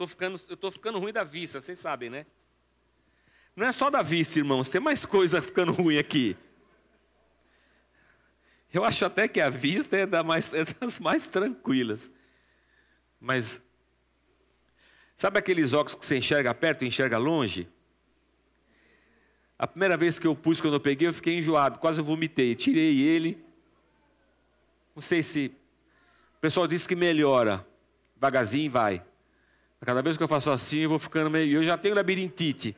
tô ficando, eu estou ficando ruim da vista, vocês sabem, né? Não é só da vista, irmãos, tem mais coisa ficando ruim aqui. Eu acho até que a vista é, da mais, é das mais tranquilas. Mas, sabe aqueles óculos que você enxerga perto e enxerga longe? A primeira vez que eu pus, quando eu peguei, eu fiquei enjoado, quase vomitei. Tirei ele. Não sei se. O pessoal disse que melhora. Devagarzinho vai. Cada vez que eu faço assim, eu vou ficando meio. Eu já tenho labirintite.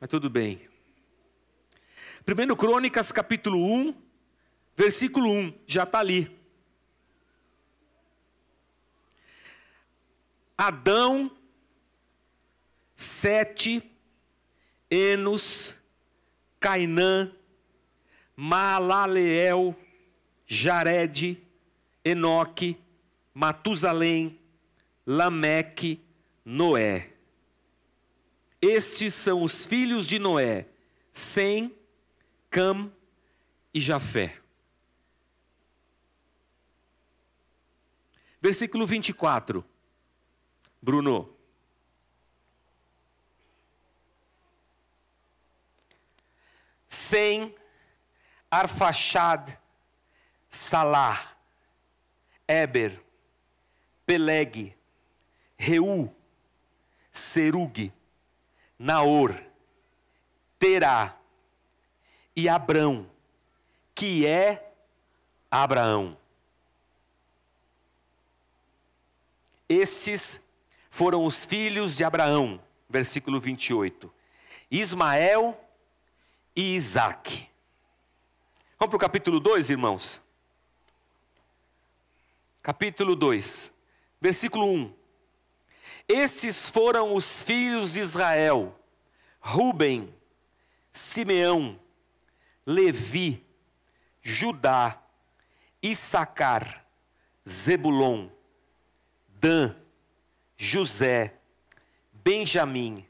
Mas tudo bem. 1 Crônicas, capítulo 1, versículo 1. Já está ali. Adão, Sete, Enos, Cainã, Maalaleel, Jared, Enoque, Matusalém, Lameque, Noé. Estes são os filhos de Noé, Sem, Cam e Jafé. Versículo 24. Bruno. Sem, Arfaxad, Salah, Eber, Peleg, Reu, Serug, Naor, Terá e Abrão, que é Abraão. Estes foram os filhos de Abraão, versículo 28. Ismael e Isaac. Vamos para o capítulo 2, irmãos? Capítulo 2, versículo 1. Esses foram os filhos de Israel: Ruben, Simeão, Levi, Judá, Issacar, Zebulon, Dan, José, Benjamim,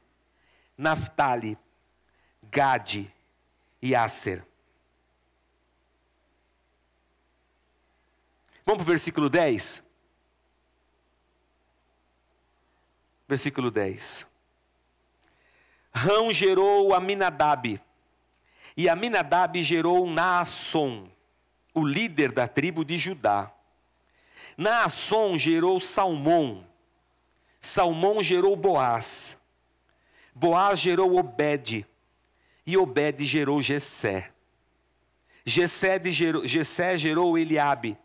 Naphtali, Gade e Aser. Vamos para o versículo 10? Versículo 10. Rão gerou Aminadab, e Aminadab gerou Naasson, o líder da tribo de Judá. Naasson gerou Salmão, Salmão gerou Boaz, Boaz gerou Obed, e Obed gerou Jessé. Jessé gerou, Jessé gerou Eliabe,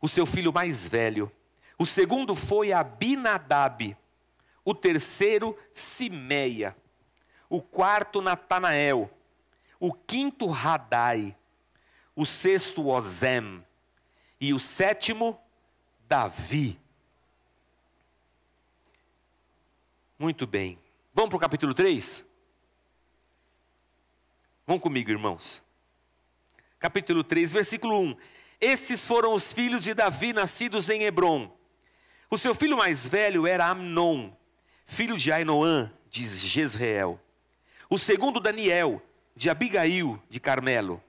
o seu filho mais velho. O segundo foi Abinadab, o terceiro Simeia, o quarto Natanael, o quinto Radai, o sexto Ozem e o sétimo Davi. Muito bem. Vamos para o capítulo 3? Vão comigo, irmãos. Capítulo 3, versículo 1. Estes foram os filhos de Davi nascidos em Hebron. O seu filho mais velho era Amnon, filho de Ainoã, de Jezreel. O segundo, Daniel, de Abigail, de Carmelo.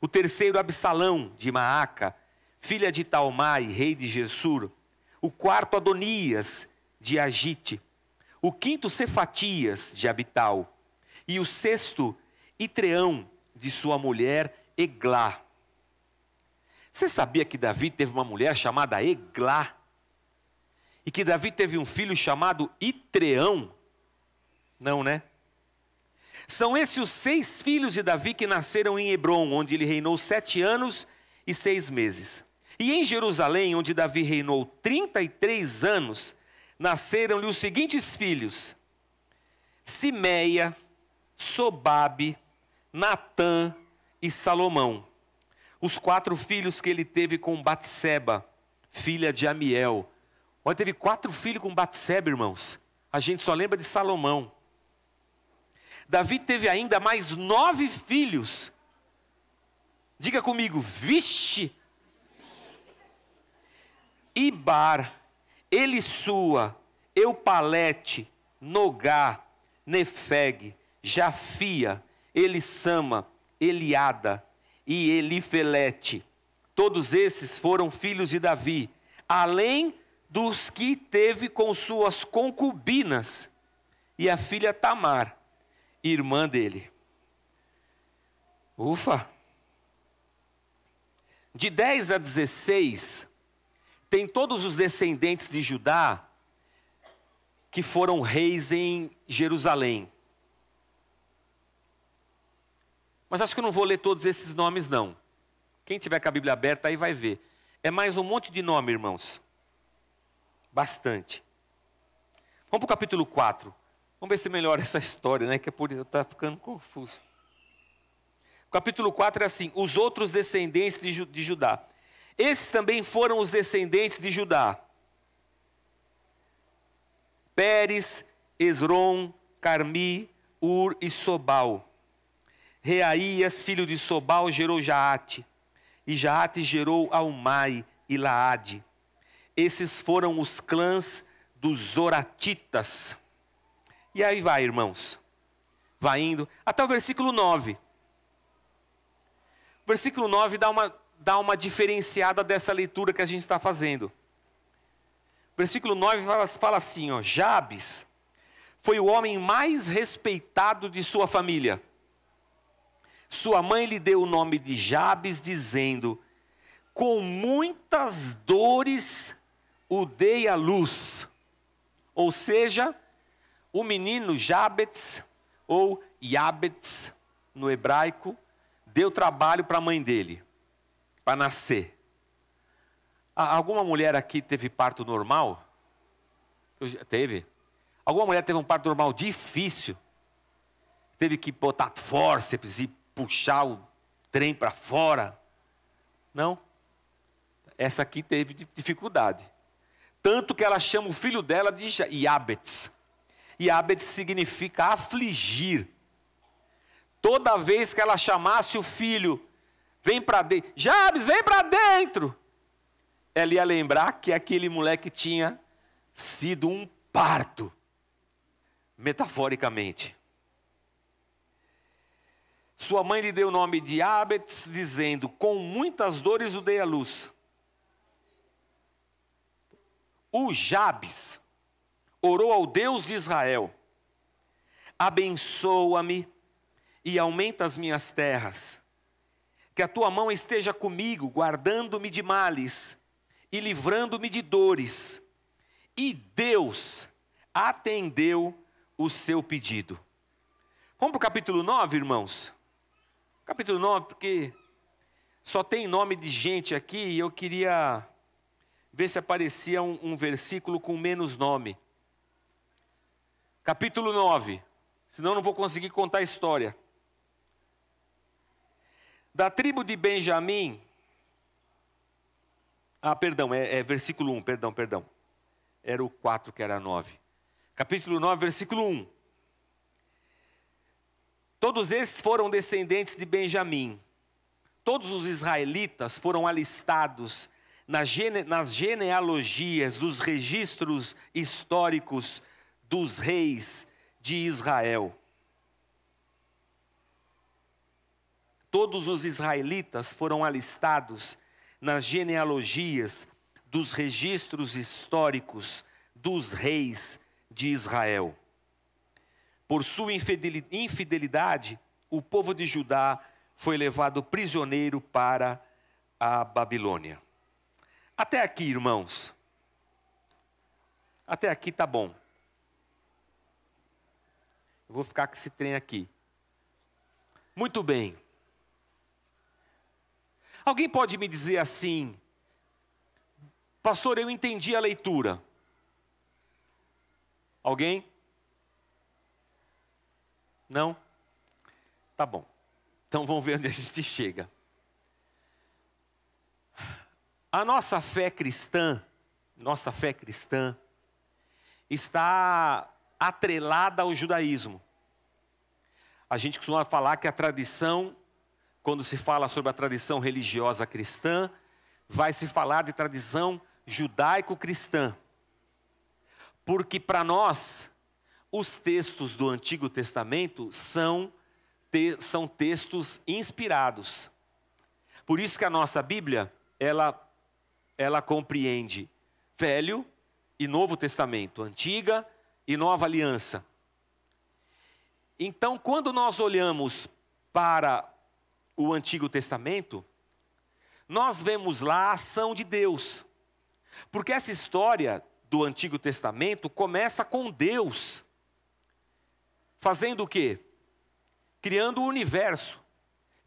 O terceiro, Absalão, de Maaca, filha de Talmai, rei de Gesur. O quarto, Adonias, de Agite. O quinto, Cefatias, de Abital. E o sexto, Itreão, de sua mulher, Eglá. Você sabia que Davi teve uma mulher chamada Eglá? E que Davi teve um filho chamado Itreão? Não, né? São esses os seis filhos de Davi que nasceram em Hebron, onde ele reinou sete anos e seis meses. E em Jerusalém, onde Davi reinou 33 anos, nasceram-lhe os seguintes filhos: Simeia, Sobabe, Natã e Salomão. Os quatro filhos que ele teve com Batseba, filha de Amiel. Olha, teve quatro filhos com Batseba, irmãos. A gente só lembra de Salomão. Davi teve ainda mais nove filhos. Diga comigo, vixe! Ibar, Elissua, Eupalete, Nogá, Nefeg, Jafia, Elissama, Eliada e Elifelete. Todos esses foram filhos de Davi, além dos que teve com suas concubinas e a filha Tamar, irmã dele. Ufa! De 10 a 16, tem todos os descendentes de Judá que foram reis em Jerusalém. Mas acho que eu não vou ler todos esses nomes, não. Quem tiver com a Bíblia aberta aí vai ver. É mais um monte de nome, irmãos. Bastante. Vamos para o capítulo 4. Vamos ver se melhora essa história, né? Que é por estar tá ficando confuso. O capítulo 4 é assim: os outros descendentes de, de Judá. Esses também foram os descendentes de Judá. Pérez, Esron, Carmi, Ur e Sobal. Reaías, filho de Sobal, gerou Jaate. E Jaate gerou Almai e Laade. Esses foram os clãs dos Zoratitas. E aí vai, irmãos. Vai indo até o versículo 9. O versículo 9 dá uma, dá uma diferenciada dessa leitura que a gente está fazendo. Versículo 9 fala, fala assim: ó, Jabes foi o homem mais respeitado de sua família. Sua mãe lhe deu o nome de Jabes, dizendo: Com muitas dores o dei à luz. Ou seja, o menino Jabes, ou Yabets no hebraico, deu trabalho para a mãe dele, para nascer. Alguma mulher aqui teve parto normal? Teve? Alguma mulher teve um parto normal difícil? Teve que botar fórceps e puxar o trem para fora? Não? Essa aqui teve dificuldade. Tanto que ela chama o filho dela de Iabets. Iabets significa afligir. Toda vez que ela chamasse o filho, vem para dentro, Jabes, vem para dentro ela ia lembrar que aquele moleque tinha sido um parto, metaforicamente. Sua mãe lhe deu o nome de Abets, dizendo: Com muitas dores o dei à luz. O Jabes orou ao Deus de Israel: Abençoa-me e aumenta as minhas terras. Que a tua mão esteja comigo, guardando-me de males e livrando-me de dores. E Deus atendeu o seu pedido. Vamos para o capítulo 9, irmãos? Capítulo 9, porque só tem nome de gente aqui e eu queria ver se aparecia um, um versículo com menos nome. Capítulo 9, senão não vou conseguir contar a história. Da tribo de Benjamim, ah, perdão, é, é, versículo 1, perdão, perdão. Era o 4 que era 9. Capítulo 9, versículo 1. Todos esses foram descendentes de Benjamim. Todos os israelitas foram alistados nas, gene, nas genealogias dos registros históricos dos reis de Israel. Todos os israelitas foram alistados nas genealogias dos registros históricos dos reis de Israel. Por sua infidelidade, o povo de Judá foi levado prisioneiro para a Babilônia. Até aqui, irmãos. Até aqui tá bom. Eu vou ficar com esse trem aqui. Muito bem. Alguém pode me dizer assim, pastor, eu entendi a leitura. Alguém? Não? Tá bom. Então vamos ver onde a gente chega. A nossa fé cristã, nossa fé cristã, está atrelada ao judaísmo. A gente costuma falar que a tradição quando se fala sobre a tradição religiosa cristã, vai se falar de tradição judaico-cristã. Porque para nós, os textos do Antigo Testamento são, te, são textos inspirados. Por isso que a nossa Bíblia, ela, ela compreende Velho e Novo Testamento, Antiga e Nova Aliança. Então, quando nós olhamos para o Antigo Testamento, nós vemos lá a ação de Deus. Porque essa história do Antigo Testamento começa com Deus fazendo o quê? Criando o universo,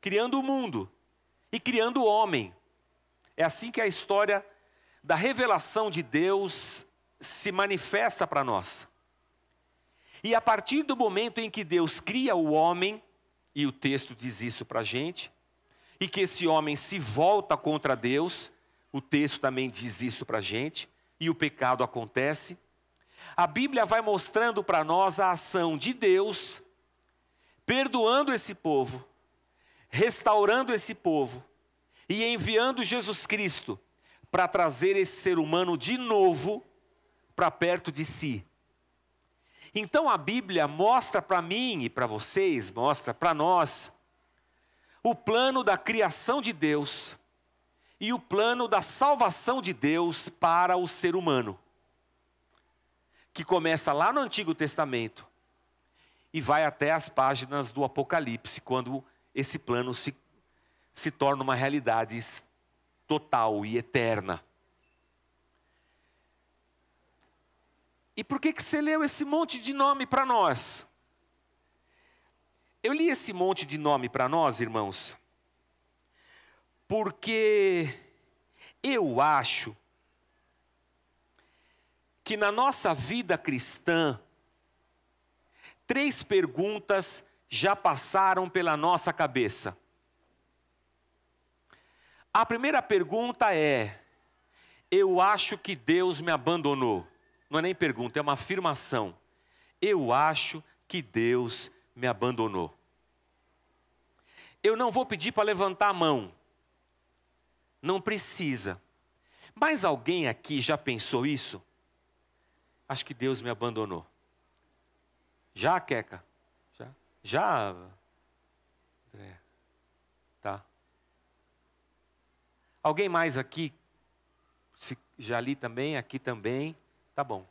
criando o mundo e criando o homem. É assim que a história da revelação de Deus se manifesta para nós. E a partir do momento em que Deus cria o homem, e o texto diz isso para a gente, e que esse homem se volta contra Deus, o texto também diz isso para a gente, e o pecado acontece. A Bíblia vai mostrando para nós a ação de Deus, perdoando esse povo, restaurando esse povo e enviando Jesus Cristo para trazer esse ser humano de novo para perto de si. Então a Bíblia mostra para mim e para vocês, mostra para nós, o plano da criação de Deus e o plano da salvação de Deus para o ser humano, que começa lá no Antigo Testamento e vai até as páginas do Apocalipse, quando esse plano se, se torna uma realidade total e eterna. E por que, que você leu esse monte de nome para nós? Eu li esse monte de nome para nós, irmãos, porque eu acho que na nossa vida cristã, três perguntas já passaram pela nossa cabeça. A primeira pergunta é: eu acho que Deus me abandonou. Não é nem pergunta, é uma afirmação. Eu acho que Deus me abandonou. Eu não vou pedir para levantar a mão, não precisa. Mas alguém aqui já pensou isso? Acho que Deus me abandonou. Já, Queca? Já? Já? André. Tá. Alguém mais aqui? Já li também, aqui também. Tá bom.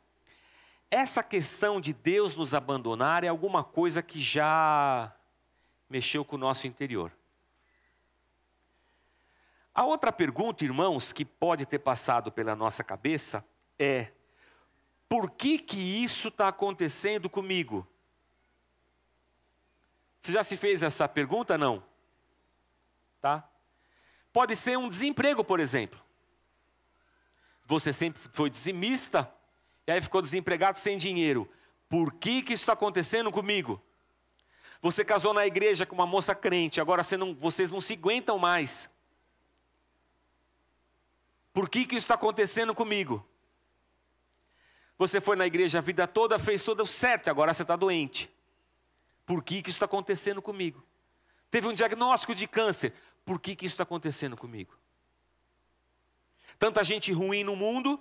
Essa questão de Deus nos abandonar é alguma coisa que já mexeu com o nosso interior. A outra pergunta, irmãos, que pode ter passado pela nossa cabeça é: por que que isso está acontecendo comigo? Você já se fez essa pergunta? Não. Tá? Pode ser um desemprego, por exemplo. Você sempre foi dizimista e aí ficou desempregado sem dinheiro. Por que que isso está acontecendo comigo? Você casou na igreja com uma moça crente, agora você não, vocês não se aguentam mais. Por que, que isso está acontecendo comigo? Você foi na igreja a vida toda, fez tudo certo, agora você está doente. Por que, que isso está acontecendo comigo? Teve um diagnóstico de câncer, por que, que isso está acontecendo comigo? Tanta gente ruim no mundo,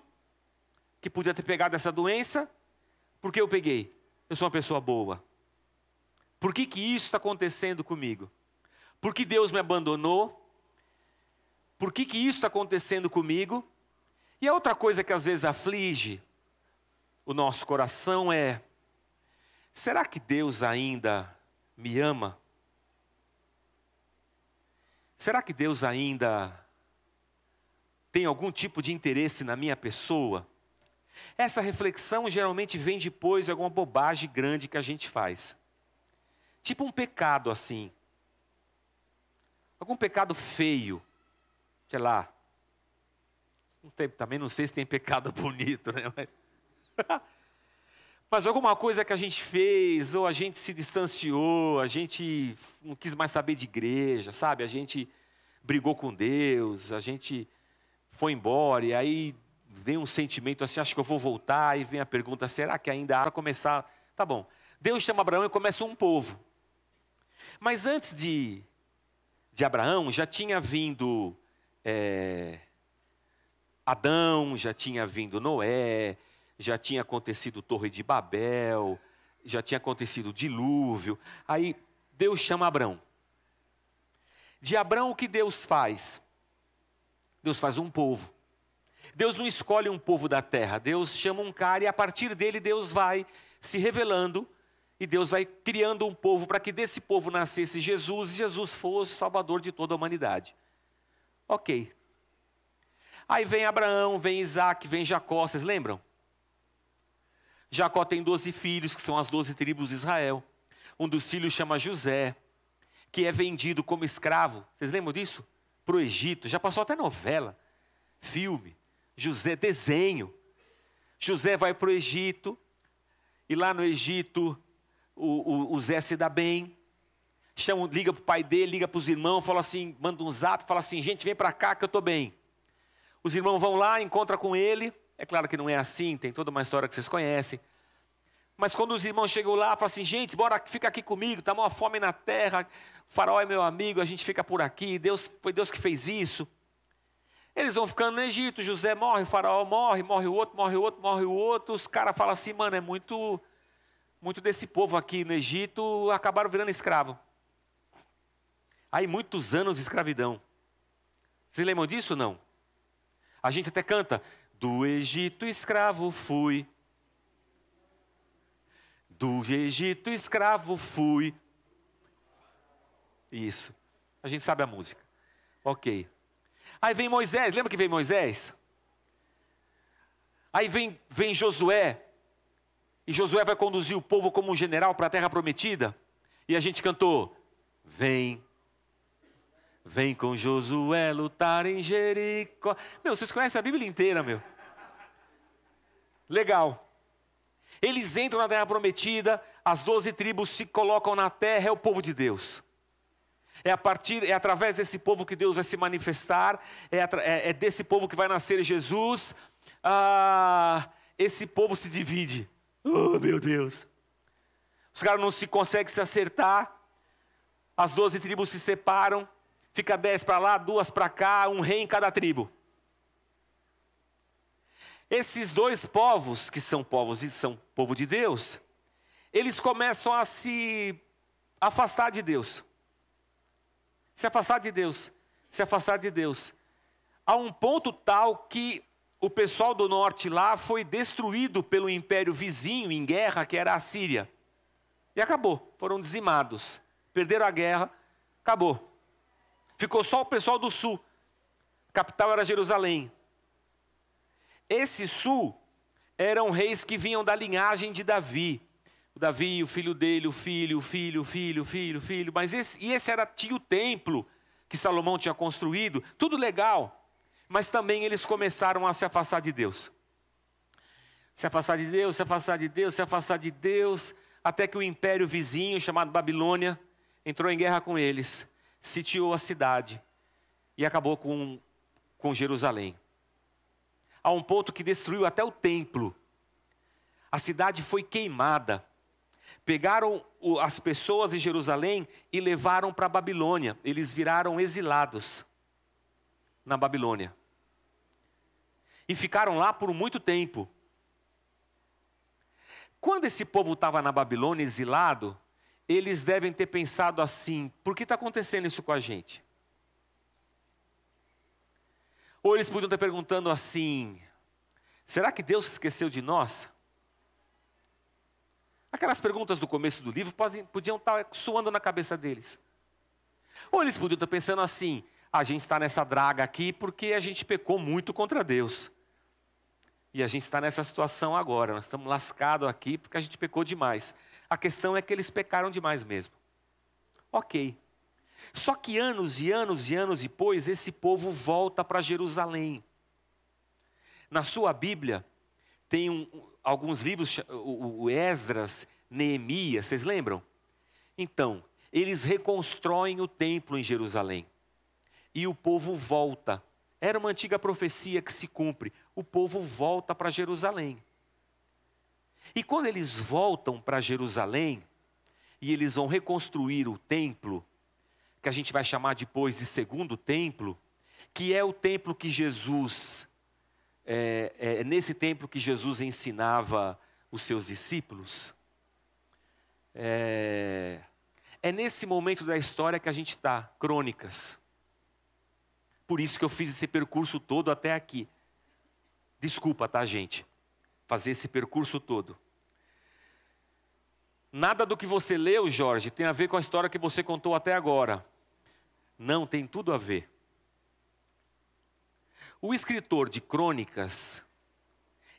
que podia ter pegado essa doença, por que eu peguei? Eu sou uma pessoa boa. Por que, que isso está acontecendo comigo? Por que Deus me abandonou? por que, que isso está acontecendo comigo? E a outra coisa que às vezes aflige o nosso coração é: será que Deus ainda me ama? Será que Deus ainda tem algum tipo de interesse na minha pessoa? Essa reflexão geralmente vem depois de alguma bobagem grande que a gente faz. Tipo um pecado assim. Algum pecado feio sei lá. Não tem, também não sei se tem pecado bonito, né? Mas, mas alguma coisa que a gente fez, ou a gente se distanciou, a gente não quis mais saber de igreja, sabe? A gente brigou com Deus, a gente foi embora, e aí vem um sentimento assim, acho que eu vou voltar, e vem a pergunta, será que ainda há para começar? Tá bom. Deus chama Abraão e começa um povo. Mas antes de, de Abraão, já tinha vindo é, Adão, já tinha vindo Noé, já tinha acontecido Torre de Babel, já tinha acontecido dilúvio. Aí Deus chama Abraão. De Abraão, o que Deus faz? Deus faz um povo. Deus não escolhe um povo da terra, Deus chama um cara e a partir dele Deus vai se revelando e Deus vai criando um povo para que desse povo nascesse Jesus e Jesus fosse salvador de toda a humanidade. Ok. Aí vem Abraão, vem Isaac, vem Jacó, vocês lembram? Jacó tem doze filhos, que são as doze tribos de Israel. Um dos filhos chama José, que é vendido como escravo. Vocês lembram disso? Para o Egito. Já passou até novela, filme. José, desenho. José vai para o Egito, e lá no Egito o, o, o Zé se dá bem. Chama, liga para o pai dele, liga para os irmãos, fala assim, manda um zap, fala assim, gente, vem para cá que eu estou bem. Os irmãos vão lá, encontram com ele. É claro que não é assim, tem toda uma história que vocês conhecem. Mas quando os irmãos chegam lá, falam assim, gente, bora, fica aqui comigo, está uma fome na terra, o faraó é meu amigo, a gente fica por aqui, Deus, foi Deus que fez isso. Eles vão ficando no Egito, José morre, o faraó morre, morre o outro, morre o outro, morre o outro. Os caras falam assim, mano, é muito, muito desse povo aqui no Egito, acabaram virando escravo. Aí muitos anos de escravidão. Vocês lembram disso ou não? A gente até canta, do Egito escravo fui, do Egito escravo fui. Isso. A gente sabe a música. Ok. Aí vem Moisés, lembra que vem Moisés? Aí vem, vem Josué. E Josué vai conduzir o povo como um general para a terra prometida. E a gente cantou: Vem, vem com Josué lutar em Jericó. Meu, vocês conhecem a Bíblia inteira, meu. Legal. Eles entram na terra prometida, as doze tribos se colocam na terra, é o povo de Deus. É a partir, é através desse povo que Deus vai se manifestar, é, é, é desse povo que vai nascer Jesus. Ah, esse povo se divide. Oh, meu Deus. Os caras não se conseguem se acertar. As doze tribos se separam. Fica dez para lá, duas para cá, um rei em cada tribo. Esses dois povos, que são povos e são povo de Deus, eles começam a se afastar de Deus. Se afastar de Deus, se afastar de Deus. A um ponto tal que o pessoal do norte lá foi destruído pelo império vizinho em guerra, que era a Síria. E acabou, foram dizimados. Perderam a guerra, acabou. Ficou só o pessoal do sul. A capital era Jerusalém. Esse sul eram reis que vinham da linhagem de Davi. O Davi, o filho dele, o filho, o filho, o filho, o filho, o filho. Mas esse, e esse era tinha o templo que Salomão tinha construído, tudo legal. Mas também eles começaram a se afastar de Deus. Se afastar de Deus, se afastar de Deus, se afastar de Deus, até que o império vizinho, chamado Babilônia, entrou em guerra com eles, sitiou a cidade e acabou com, com Jerusalém a um ponto que destruiu até o templo. A cidade foi queimada. Pegaram as pessoas de Jerusalém e levaram para Babilônia. Eles viraram exilados na Babilônia. E ficaram lá por muito tempo. Quando esse povo estava na Babilônia exilado, eles devem ter pensado assim: por que está acontecendo isso com a gente? Ou eles podiam estar perguntando assim: será que Deus esqueceu de nós? Aquelas perguntas do começo do livro podem, podiam estar soando na cabeça deles. Ou eles podiam estar pensando assim: a gente está nessa draga aqui porque a gente pecou muito contra Deus. E a gente está nessa situação agora, nós estamos lascados aqui porque a gente pecou demais. A questão é que eles pecaram demais mesmo. Ok. Só que anos e anos e anos depois, esse povo volta para Jerusalém. Na sua Bíblia, tem um, alguns livros, o, Esdras, Neemias, vocês lembram? Então, eles reconstroem o templo em Jerusalém. E o povo volta. Era uma antiga profecia que se cumpre. O povo volta para Jerusalém. E quando eles voltam para Jerusalém, e eles vão reconstruir o templo, que a gente vai chamar depois de segundo templo, que é o templo que Jesus, é, é nesse templo que Jesus ensinava os seus discípulos. É, é nesse momento da história que a gente está, crônicas. Por isso que eu fiz esse percurso todo até aqui. Desculpa, tá, gente? Fazer esse percurso todo. Nada do que você leu, Jorge, tem a ver com a história que você contou até agora. Não, tem tudo a ver. O escritor de crônicas,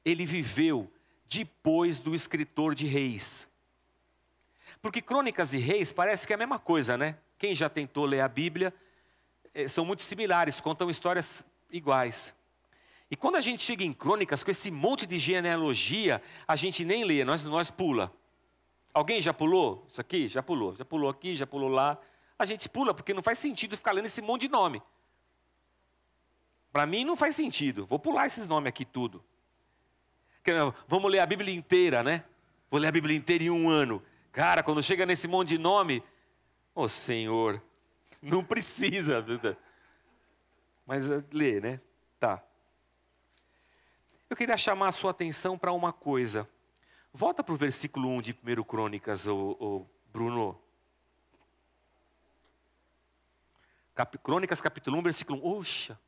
ele viveu depois do escritor de reis. Porque crônicas e reis parece que é a mesma coisa, né? Quem já tentou ler a Bíblia, eh, são muito similares, contam histórias iguais. E quando a gente chega em crônicas, com esse monte de genealogia, a gente nem lê, nós, nós pula. Alguém já pulou isso aqui? Já pulou. Já pulou aqui, já pulou lá. A gente pula porque não faz sentido ficar lendo esse monte de nome. Para mim não faz sentido. Vou pular esses nomes aqui tudo. Vamos ler a Bíblia inteira, né? Vou ler a Bíblia inteira em um ano. Cara, quando chega nesse monte de nome, ô oh, Senhor, não precisa. Mas eh, lê, né? Tá. Eu queria chamar a sua atenção para uma coisa. Volta para o versículo 1 de 1 Crônicas, ô, ô, Bruno. Cap, Crônicas, capítulo 1, versículo 1. Oxa!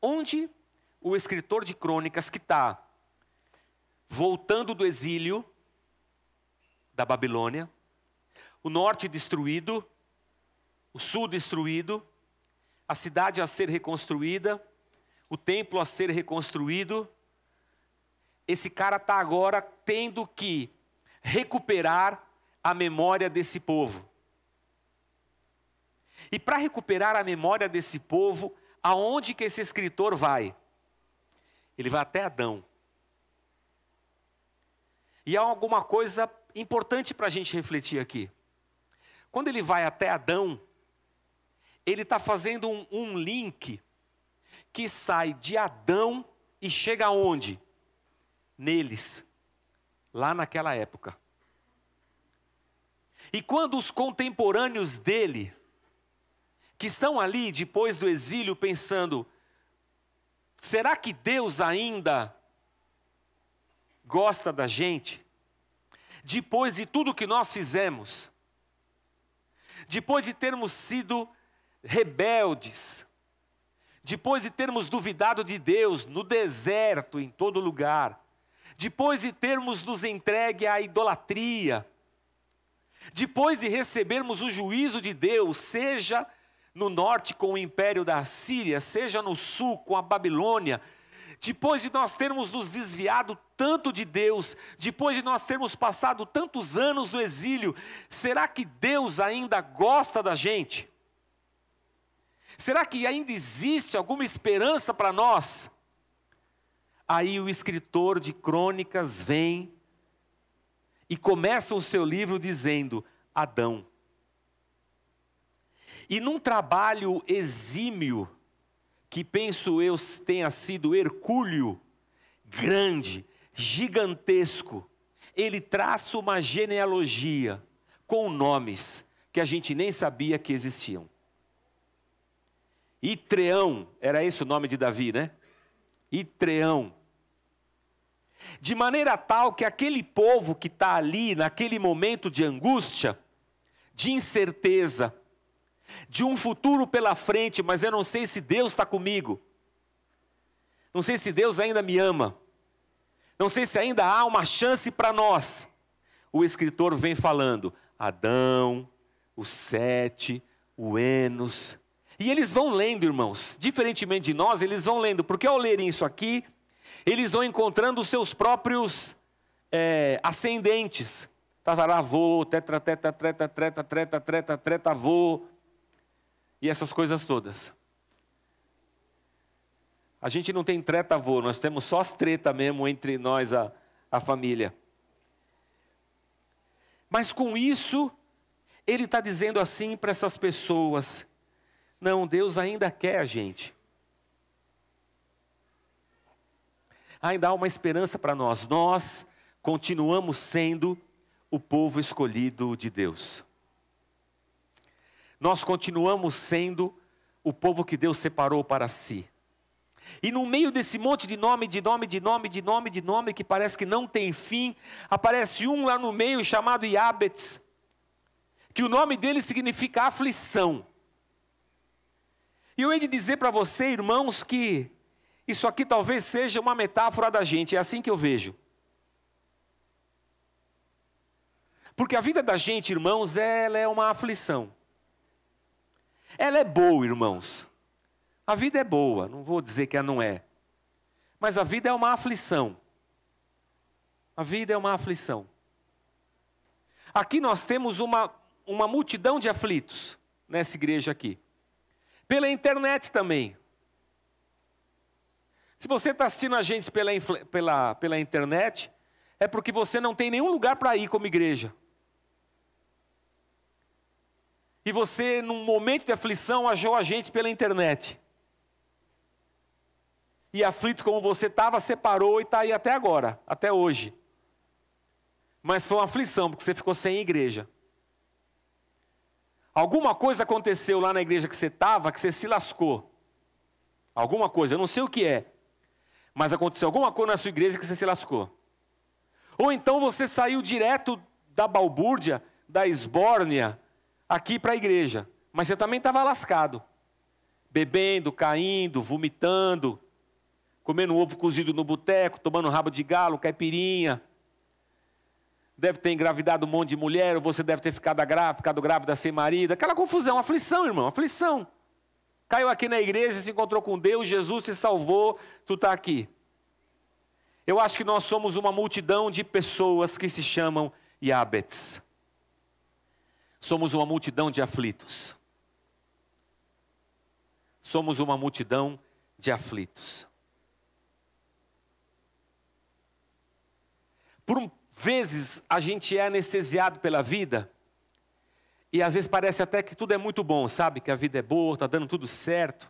Onde o escritor de Crônicas, que está voltando do exílio da Babilônia, o norte destruído, o sul destruído, a cidade a ser reconstruída, o templo a ser reconstruído, esse cara está agora tendo que recuperar a memória desse povo. E para recuperar a memória desse povo, aonde que esse escritor vai? Ele vai até Adão. E há alguma coisa importante para a gente refletir aqui. Quando ele vai até Adão, ele está fazendo um, um link que sai de Adão e chega aonde? Neles, lá naquela época. E quando os contemporâneos dele, que estão ali depois do exílio, pensando: será que Deus ainda gosta da gente? Depois de tudo que nós fizemos, depois de termos sido rebeldes, depois de termos duvidado de Deus no deserto, em todo lugar, depois de termos nos entregue à idolatria, depois de recebermos o juízo de Deus, seja no norte com o império da Síria, seja no sul com a Babilônia, depois de nós termos nos desviado tanto de Deus, depois de nós termos passado tantos anos no exílio, será que Deus ainda gosta da gente? Será que ainda existe alguma esperança para nós? Aí o escritor de crônicas vem e começa o seu livro dizendo: Adão. E num trabalho exímio, que penso eu tenha sido hercúleo, grande, gigantesco, ele traça uma genealogia com nomes que a gente nem sabia que existiam. Itreão, era esse o nome de Davi, né? Itreão. De maneira tal que aquele povo que está ali, naquele momento de angústia, de incerteza, de um futuro pela frente, mas eu não sei se Deus está comigo, não sei se Deus ainda me ama, não sei se ainda há uma chance para nós. O escritor vem falando: Adão, o Sete, o Enos, e eles vão lendo, irmãos, diferentemente de nós, eles vão lendo, porque ao lerem isso aqui, eles vão encontrando os seus próprios é, ascendentes. Tataravô, tetra, tetra, treta, treta, treta, treta, treta, avô, e essas coisas todas. A gente não tem treta avô, nós temos só as treta mesmo entre nós, a, a família. Mas com isso, ele está dizendo assim para essas pessoas: não, Deus ainda quer a gente. Ainda há uma esperança para nós. Nós continuamos sendo o povo escolhido de Deus. Nós continuamos sendo o povo que Deus separou para si. E no meio desse monte de nome, de nome, de nome, de nome, de nome, que parece que não tem fim, aparece um lá no meio chamado Iabetz, que o nome dele significa aflição. E eu hei de dizer para você, irmãos, que Isso aqui talvez seja uma metáfora da gente, é assim que eu vejo. Porque a vida da gente, irmãos, ela é uma aflição. Ela é boa, irmãos. A vida é boa, não vou dizer que ela não é. Mas a vida é uma aflição. A vida é uma aflição. Aqui nós temos uma, uma multidão de aflitos nessa igreja aqui. Pela internet também. Se você está assistindo a gente pela, pela, pela internet, é porque você não tem nenhum lugar para ir como igreja. E você, num momento de aflição, achou a gente pela internet. E aflito como você estava, separou e está aí até agora, até hoje. Mas foi uma aflição, porque você ficou sem igreja. Alguma coisa aconteceu lá na igreja que você estava, que você se lascou. Alguma coisa, eu não sei o que é. Mas aconteceu alguma coisa na sua igreja que você se lascou. Ou então você saiu direto da balbúrdia, da esbórnia, aqui para a igreja, mas você também estava lascado, bebendo, caindo, vomitando, comendo ovo cozido no boteco, tomando rabo de galo, caipirinha. Deve ter engravidado um monte de mulher, ou você deve ter ficado grávida, ficado grávida sem marido. Aquela confusão, aflição, irmão, aflição. Caiu aqui na igreja, se encontrou com Deus, Jesus te salvou, tu está aqui. Eu acho que nós somos uma multidão de pessoas que se chamam Yabets somos uma multidão de aflitos. Somos uma multidão de aflitos. Por vezes a gente é anestesiado pela vida e às vezes parece até que tudo é muito bom, sabe? Que a vida é boa, está dando tudo certo.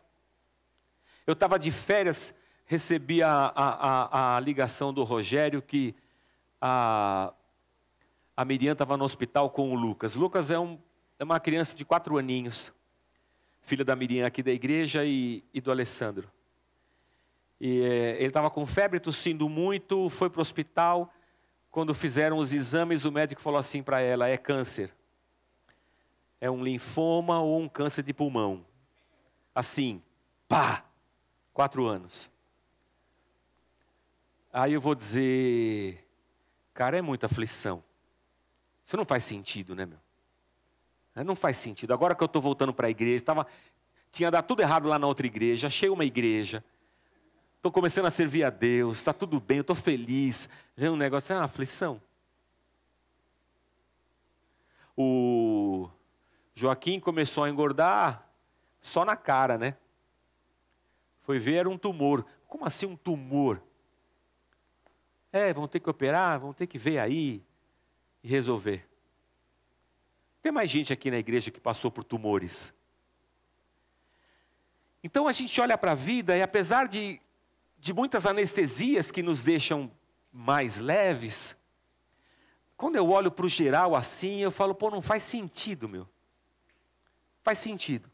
Eu estava de férias, recebi a, a, a, a, ligação do Rogério que a, a Miriam estava no hospital com o Lucas. Lucas é, um, é uma criança de quatro aninhos, filha da Miriam aqui da igreja e, e do Alessandro. E, é, ele estava com febre, tossindo muito, foi para o hospital. Quando fizeram os exames, o médico falou assim para ela: é câncer. É um linfoma ou um câncer de pulmão. Assim, pá! Quatro anos. Aí eu vou dizer, cara, é muita aflição. Isso não faz sentido, né, meu? É, não faz sentido. Agora que eu estou voltando para a igreja, tava, tinha dado tudo errado lá na outra igreja, achei uma igreja, estou começando a servir a Deus, está tudo bem, eu estou feliz. Vem um negócio, é uma aflição. O Joaquim começou a engordar só na cara, né? Foi ver, era um tumor. Como assim um tumor? É, vão ter que operar, vão ter que ver aí e resolver. Tem mais gente aqui na igreja que passou por tumores. Então a gente olha para a vida e apesar de, de muitas anestesias que nos deixam mais leves, quando eu olho para o geral assim, eu falo, pô, não faz sentido, meu. Faz sentido.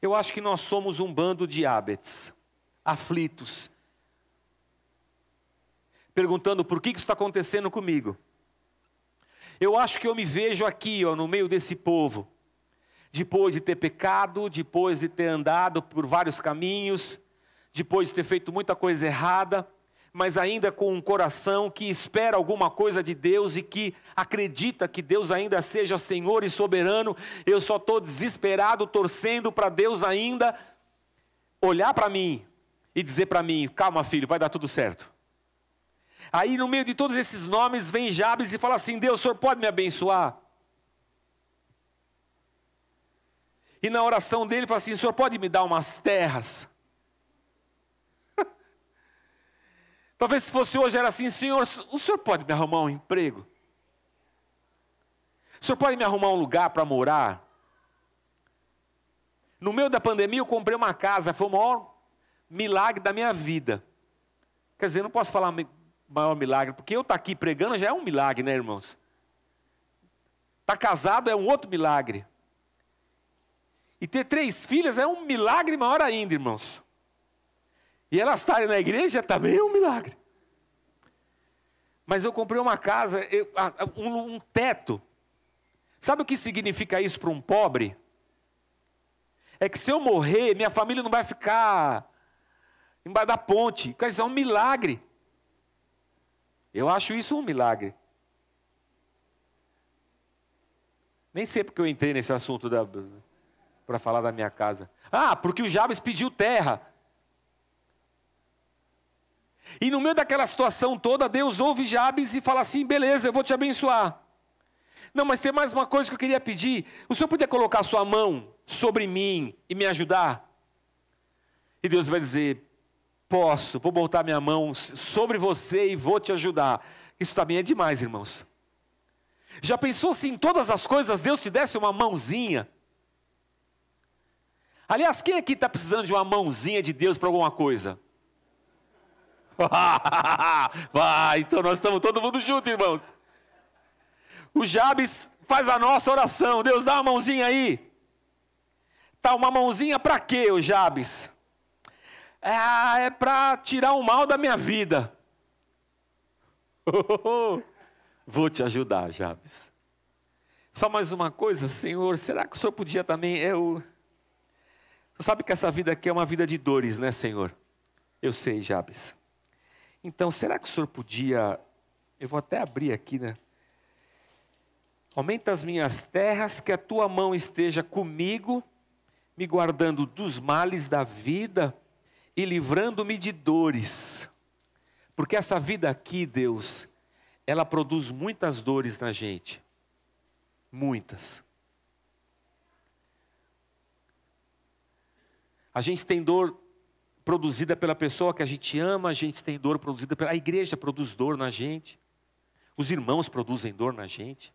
Eu acho que nós somos um bando de hábitos, aflitos, perguntando por que isso está acontecendo comigo. Eu acho que eu me vejo aqui, ó, no meio desse povo, depois de ter pecado, depois de ter andado por vários caminhos, depois de ter feito muita coisa errada, mas ainda com um coração que espera alguma coisa de Deus e que acredita que Deus ainda seja Senhor e soberano, eu só estou desesperado, torcendo para Deus ainda olhar para mim e dizer para mim: calma, filho, vai dar tudo certo. Aí no meio de todos esses nomes vem Jabes e fala assim: Deus, o senhor pode me abençoar? E na oração dele fala assim: o senhor pode me dar umas terras? Talvez se fosse hoje era assim: Senhor, o senhor pode me arrumar um emprego? O senhor pode me arrumar um lugar para morar? No meio da pandemia eu comprei uma casa, foi o maior milagre da minha vida. Quer dizer, não posso falar maior milagre, porque eu estar tá aqui pregando já é um milagre, né, irmãos? Estar tá casado é um outro milagre. E ter três filhas é um milagre maior ainda, irmãos. E elas estarem na igreja também é um milagre. Mas eu comprei uma casa, um, um teto. Sabe o que significa isso para um pobre? É que se eu morrer, minha família não vai ficar embaixo da ponte. Dizer, é um milagre. Eu acho isso um milagre. Nem sei porque eu entrei nesse assunto para falar da minha casa. Ah, porque o Jabes pediu terra. E no meio daquela situação toda, Deus ouve Jabes e fala assim: beleza, eu vou te abençoar. Não, mas tem mais uma coisa que eu queria pedir. O senhor podia colocar sua mão sobre mim e me ajudar? E Deus vai dizer: posso, vou botar minha mão sobre você e vou te ajudar. Isso também é demais, irmãos. Já pensou se em todas as coisas Deus te desse uma mãozinha? Aliás, quem aqui está precisando de uma mãozinha de Deus para alguma coisa? Vai, então nós estamos todo mundo junto, irmãos. O Jabes faz a nossa oração. Deus dá uma mãozinha aí. Tá uma mãozinha para quê, o Jabes? É, é para tirar o mal da minha vida. Vou te ajudar, Jabes. Só mais uma coisa, Senhor, será que o Senhor podia também. Eu... Você sabe que essa vida aqui é uma vida de dores, né, Senhor? Eu sei, Jabes. Então, será que o Senhor podia. Eu vou até abrir aqui, né? Aumenta as minhas terras, que a tua mão esteja comigo, me guardando dos males da vida e livrando-me de dores. Porque essa vida aqui, Deus, ela produz muitas dores na gente. Muitas. A gente tem dor produzida pela pessoa que a gente ama, a gente tem dor produzida pela. A igreja produz dor na gente. Os irmãos produzem dor na gente.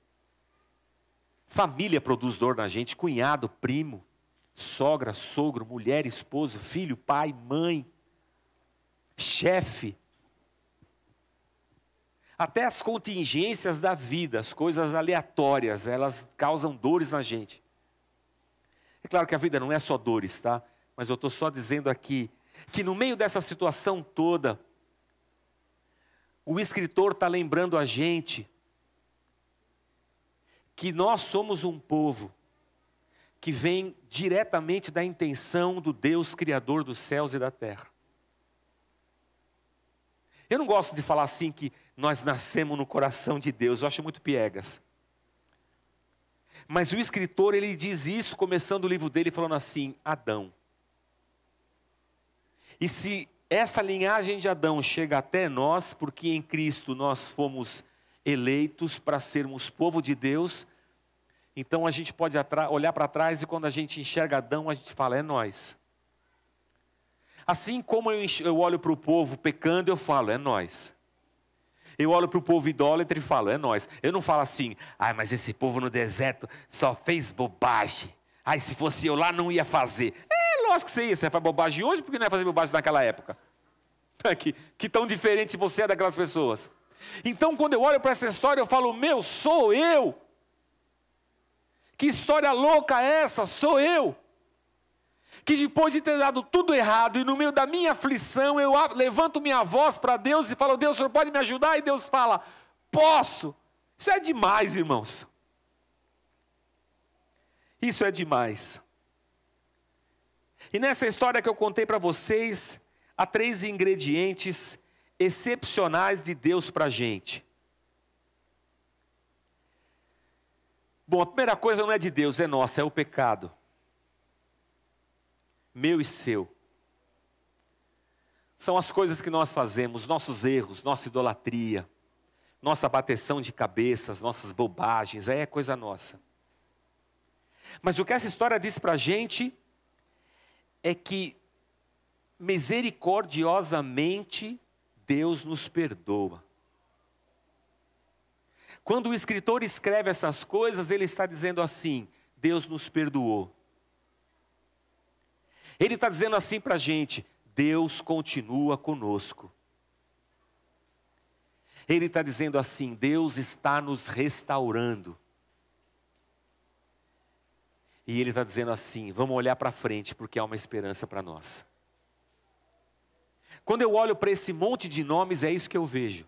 Família produz dor na gente, cunhado, primo, sogra, sogro, mulher, esposo, filho, pai, mãe, chefe. Até as contingências da vida, as coisas aleatórias, elas causam dores na gente. É claro que a vida não é só dores, tá? Mas eu estou só dizendo aqui que no meio dessa situação toda, o escritor está lembrando a gente que nós somos um povo que vem diretamente da intenção do Deus Criador dos céus e da terra. Eu não gosto de falar assim que nós nascemos no coração de Deus, eu acho muito piegas. Mas o escritor, ele diz isso, começando o livro dele, falando assim: Adão. E se essa linhagem de Adão chega até nós, porque em Cristo nós fomos eleitos para sermos povo de Deus, então a gente pode olhar para trás e quando a gente enxerga Adão, a gente fala: é nós. Assim como eu olho para o povo pecando, eu falo: é nós. Eu olho para o povo idólatra e falo, é nós. Eu não falo assim, ah, mas esse povo no deserto só fez bobagem. Ai, se fosse eu lá, não ia fazer. É lógico que você ia. Você faz bobagem hoje, porque não ia fazer bobagem naquela época? Que, que tão diferente você é daquelas pessoas. Então, quando eu olho para essa história, eu falo, meu, sou eu. Que história louca é essa? Sou eu que depois de ter dado tudo errado e no meio da minha aflição, eu levanto minha voz para Deus e falo: Deus, o Senhor pode me ajudar? E Deus fala: Posso. Isso é demais, irmãos. Isso é demais. E nessa história que eu contei para vocês, há três ingredientes excepcionais de Deus para a gente. Bom, a primeira coisa não é de Deus, é nossa, é o pecado meu e seu. São as coisas que nós fazemos, nossos erros, nossa idolatria, nossa bateção de cabeças, nossas bobagens, aí é coisa nossa. Mas o que essa história diz para a gente é que misericordiosamente Deus nos perdoa. Quando o escritor escreve essas coisas, ele está dizendo assim: Deus nos perdoou. Ele está dizendo assim para a gente: Deus continua conosco. Ele está dizendo assim: Deus está nos restaurando. E ele está dizendo assim: vamos olhar para frente, porque há uma esperança para nós. Quando eu olho para esse monte de nomes, é isso que eu vejo.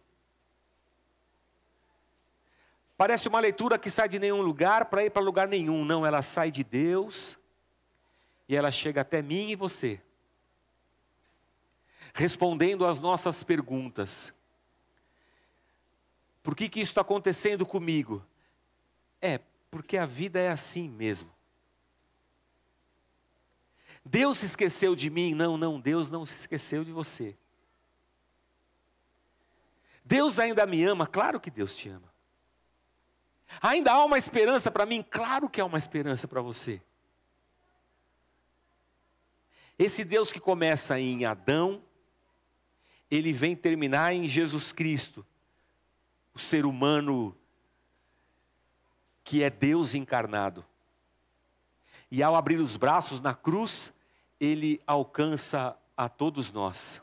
Parece uma leitura que sai de nenhum lugar para ir para lugar nenhum. Não, ela sai de Deus e ela chega até mim e você. respondendo às nossas perguntas. Por que, que isso está acontecendo comigo? É, porque a vida é assim mesmo. Deus se esqueceu de mim? Não, não, Deus não se esqueceu de você. Deus ainda me ama? Claro que Deus te ama. Ainda há uma esperança para mim? Claro que há uma esperança para você. Esse Deus que começa em Adão, ele vem terminar em Jesus Cristo, o ser humano que é Deus encarnado. E ao abrir os braços na cruz, ele alcança a todos nós.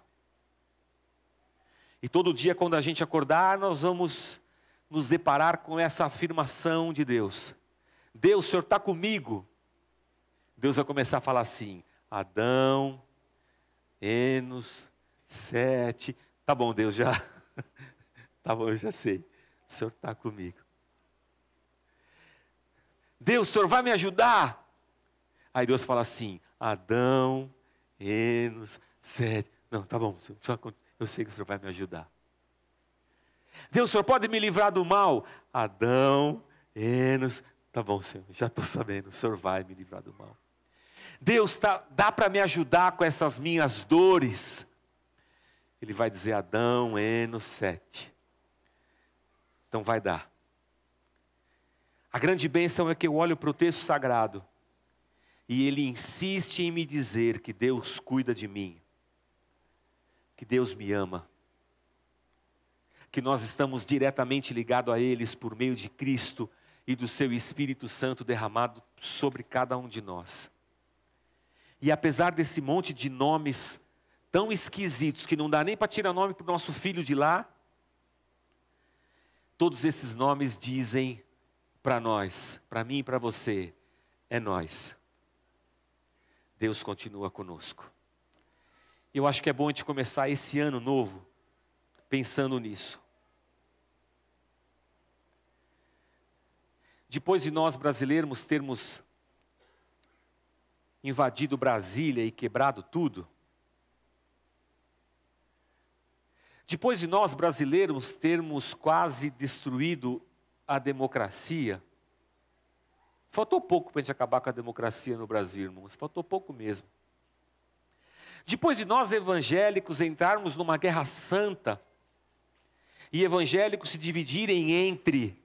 E todo dia, quando a gente acordar, nós vamos nos deparar com essa afirmação de Deus: Deus, o Senhor está comigo. Deus vai começar a falar assim: Adão, Enos, Sete. Tá bom, Deus, já. tá bom, eu já sei. O Senhor está comigo. Deus, o Senhor vai me ajudar? Aí Deus fala assim: Adão, Enos, Sete. Não, tá bom, eu sei que o Senhor vai me ajudar. Deus, o Senhor pode me livrar do mal? Adão, Enos, tá bom, Senhor, já estou sabendo, o Senhor vai me livrar do mal. Deus, tá, dá para me ajudar com essas minhas dores? Ele vai dizer Adão, Enos, sete. Então vai dar. A grande bênção é que eu olho para o texto sagrado e ele insiste em me dizer que Deus cuida de mim, que Deus me ama que nós estamos diretamente ligados a eles por meio de Cristo e do seu Espírito Santo derramado sobre cada um de nós. E apesar desse monte de nomes tão esquisitos que não dá nem para tirar nome para o nosso filho de lá, todos esses nomes dizem para nós, para mim e para você, é nós. Deus continua conosco. Eu acho que é bom a gente começar esse ano novo pensando nisso. Depois de nós brasileiros termos invadido Brasília e quebrado tudo, depois de nós brasileiros termos quase destruído a democracia, faltou pouco para a gente acabar com a democracia no Brasil, irmãos, faltou pouco mesmo. Depois de nós evangélicos entrarmos numa guerra santa, e evangélicos se dividirem entre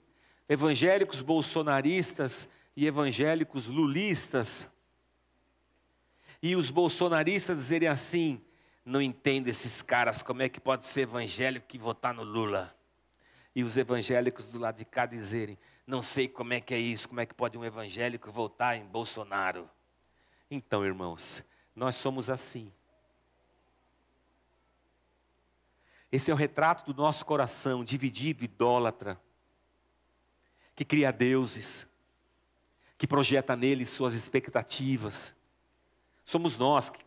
evangélicos bolsonaristas e evangélicos lulistas, e os bolsonaristas dizerem assim: não entendo esses caras, como é que pode ser evangélico e votar no Lula? E os evangélicos do lado de cá dizerem: não sei como é que é isso, como é que pode um evangélico votar em Bolsonaro? Então, irmãos, nós somos assim. Esse é o retrato do nosso coração dividido, idólatra, que cria deuses, que projeta neles suas expectativas. Somos nós que,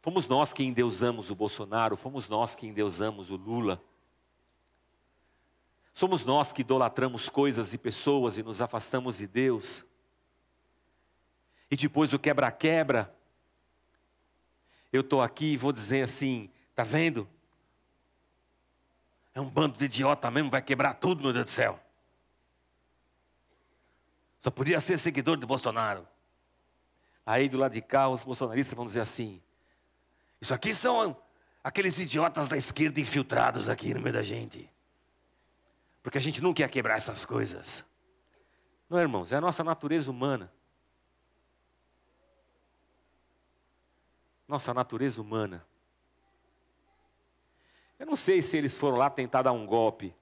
fomos nós que endeusamos o Bolsonaro, fomos nós que endeusamos o Lula. Somos nós que idolatramos coisas e pessoas e nos afastamos de Deus. E depois do quebra-quebra, eu estou aqui e vou dizer assim: está vendo? É um bando de idiota mesmo, vai quebrar tudo, meu Deus do céu. Só podia ser seguidor de Bolsonaro. Aí do lado de cá, os bolsonaristas vão dizer assim: Isso aqui são aqueles idiotas da esquerda infiltrados aqui no meio da gente. Porque a gente não quer quebrar essas coisas. Não, irmãos, é a nossa natureza humana. Nossa natureza humana. Eu não sei se eles foram lá tentar dar um golpe.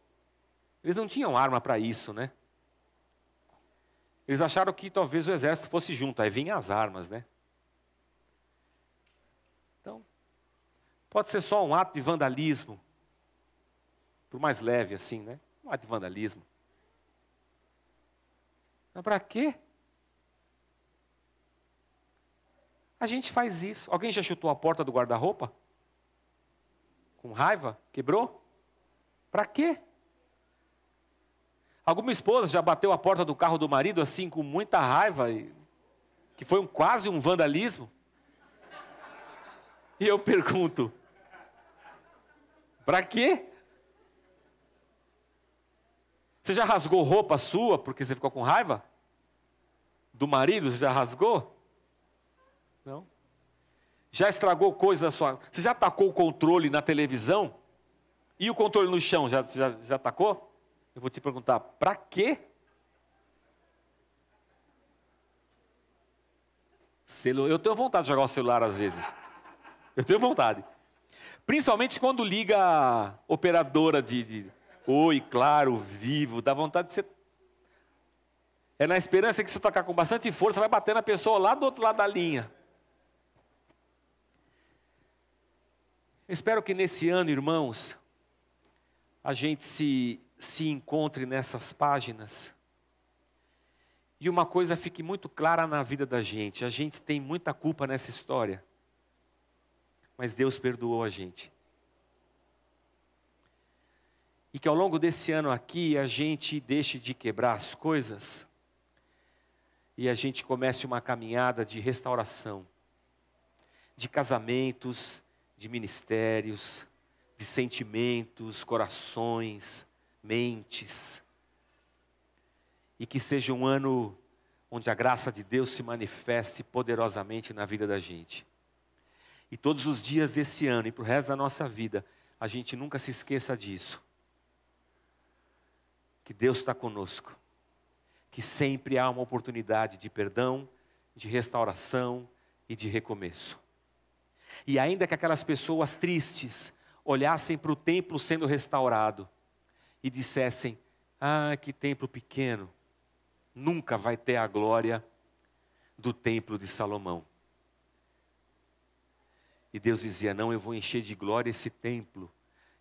Eles não tinham arma para isso, né? Eles acharam que talvez o exército fosse junto, aí vinham as armas, né? Então, pode ser só um ato de vandalismo, por mais leve assim, né? Um ato de vandalismo. Mas para quê? A gente faz isso. Alguém já chutou a porta do guarda-roupa? com raiva, quebrou? Para quê? Alguma esposa já bateu a porta do carro do marido assim com muita raiva, que foi um, quase um vandalismo? E eu pergunto: Para quê? Você já rasgou roupa sua porque você ficou com raiva? Do marido, você já rasgou? Não. Já estragou coisa da sua. Você já tacou o controle na televisão? E o controle no chão, já, já, já tacou? Eu vou te perguntar, para quê? Eu tenho vontade de jogar o celular às vezes. Eu tenho vontade. Principalmente quando liga a operadora de, de Oi, claro, vivo, dá vontade de ser. É na esperança que se tocar com bastante força, vai bater na pessoa lá do outro lado da linha. Eu espero que nesse ano, irmãos, a gente se, se encontre nessas páginas. E uma coisa fique muito clara na vida da gente: a gente tem muita culpa nessa história, mas Deus perdoou a gente e que ao longo desse ano aqui a gente deixe de quebrar as coisas e a gente comece uma caminhada de restauração, de casamentos, de ministérios, de sentimentos, corações, mentes. E que seja um ano onde a graça de Deus se manifeste poderosamente na vida da gente. E todos os dias desse ano e para o resto da nossa vida, a gente nunca se esqueça disso que Deus está conosco, que sempre há uma oportunidade de perdão, de restauração e de recomeço. E ainda que aquelas pessoas tristes olhassem para o templo sendo restaurado e dissessem: Ah, que templo pequeno, nunca vai ter a glória do templo de Salomão. E Deus dizia: Não, eu vou encher de glória esse templo.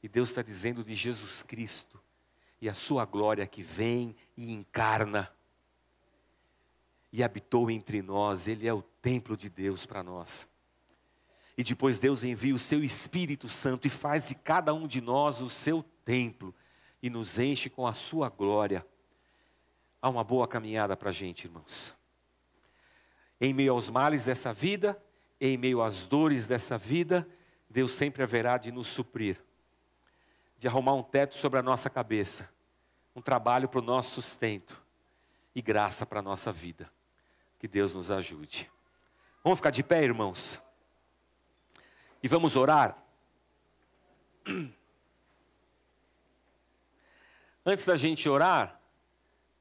E Deus está dizendo de Jesus Cristo e a sua glória que vem e encarna e habitou entre nós, ele é o templo de Deus para nós. E depois Deus envia o seu Espírito Santo e faz de cada um de nós o seu templo e nos enche com a sua glória. Há uma boa caminhada para a gente, irmãos. Em meio aos males dessa vida, em meio às dores dessa vida, Deus sempre haverá de nos suprir, de arrumar um teto sobre a nossa cabeça, um trabalho para o nosso sustento e graça para a nossa vida. Que Deus nos ajude. Vamos ficar de pé, irmãos? E vamos orar? Antes da gente orar,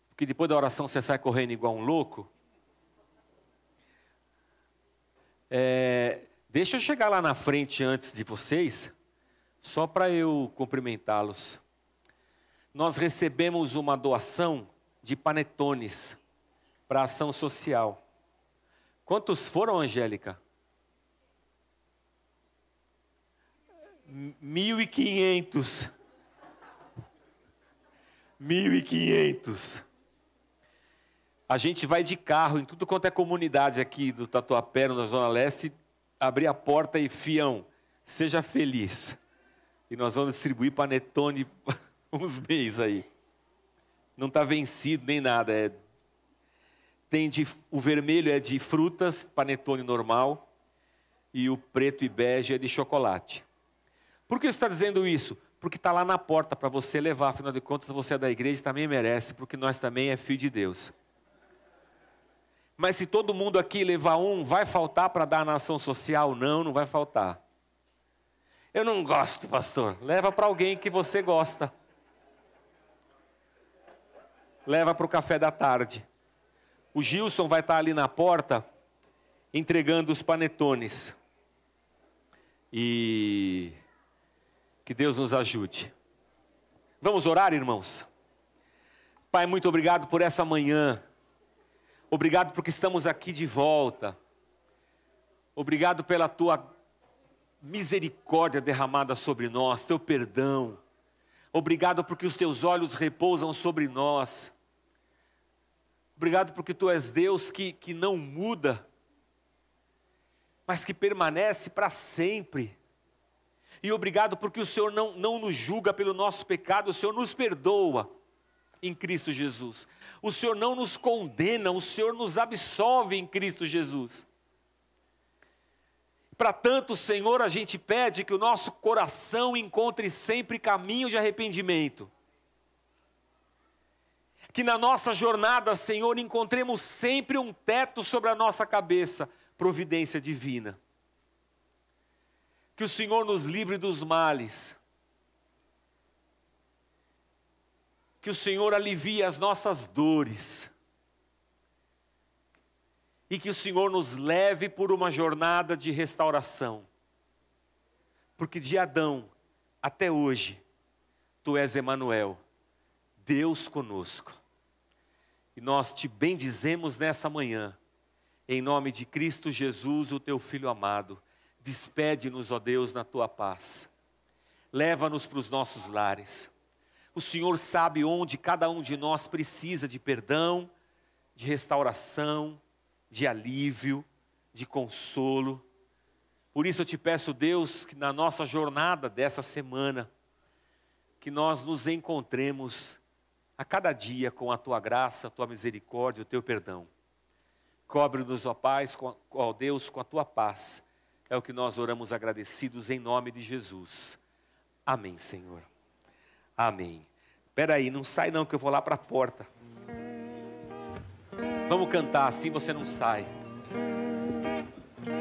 porque depois da oração você sai correndo igual um louco. É, deixa eu chegar lá na frente antes de vocês, só para eu cumprimentá-los nós recebemos uma doação de panetones para ação social. Quantos foram, Angélica? Mil e quinhentos. Mil e quinhentos. A gente vai de carro em tudo quanto é comunidade aqui do Tatuapé, na Zona Leste, abrir a porta e fião, seja feliz. E nós vamos distribuir panetone uns meses aí. Não está vencido nem nada. É, tem de, o vermelho é de frutas, panetone normal, e o preto e bege é de chocolate. Por que está dizendo isso? Porque está lá na porta para você levar, afinal de contas você é da igreja e também merece, porque nós também é filho de Deus. Mas se todo mundo aqui levar um, vai faltar para dar na ação social? Não, não vai faltar. Eu não gosto, pastor. Leva para alguém que você gosta leva para o café da tarde. O Gilson vai estar ali na porta entregando os panetones. E que Deus nos ajude. Vamos orar, irmãos? Pai, muito obrigado por essa manhã. Obrigado porque estamos aqui de volta. Obrigado pela tua misericórdia derramada sobre nós, teu perdão. Obrigado porque os teus olhos repousam sobre nós. Obrigado porque tu és Deus que, que não muda, mas que permanece para sempre. E obrigado porque o Senhor não, não nos julga pelo nosso pecado, o Senhor nos perdoa em Cristo Jesus. O Senhor não nos condena, o Senhor nos absolve em Cristo Jesus. Para tanto, Senhor, a gente pede que o nosso coração encontre sempre caminho de arrependimento. Que na nossa jornada, Senhor, encontremos sempre um teto sobre a nossa cabeça, providência divina. Que o Senhor nos livre dos males. Que o Senhor alivie as nossas dores e que o Senhor nos leve por uma jornada de restauração. Porque de Adão até hoje, tu és Emanuel, Deus conosco. E nós te bendizemos nessa manhã, em nome de Cristo Jesus, o teu filho amado. Despede-nos, ó Deus, na tua paz. Leva-nos para os nossos lares. O Senhor sabe onde cada um de nós precisa de perdão, de restauração, de alívio, de consolo. Por isso eu te peço, Deus, que na nossa jornada dessa semana, que nós nos encontremos a cada dia com a tua graça, a tua misericórdia, o teu perdão. Cobre-nos, ó Paz, com, ó Deus, com a tua paz. É o que nós oramos agradecidos em nome de Jesus. Amém, Senhor. Amém. Espera aí, não sai não que eu vou lá para a porta. Vamos cantar, assim você não sai.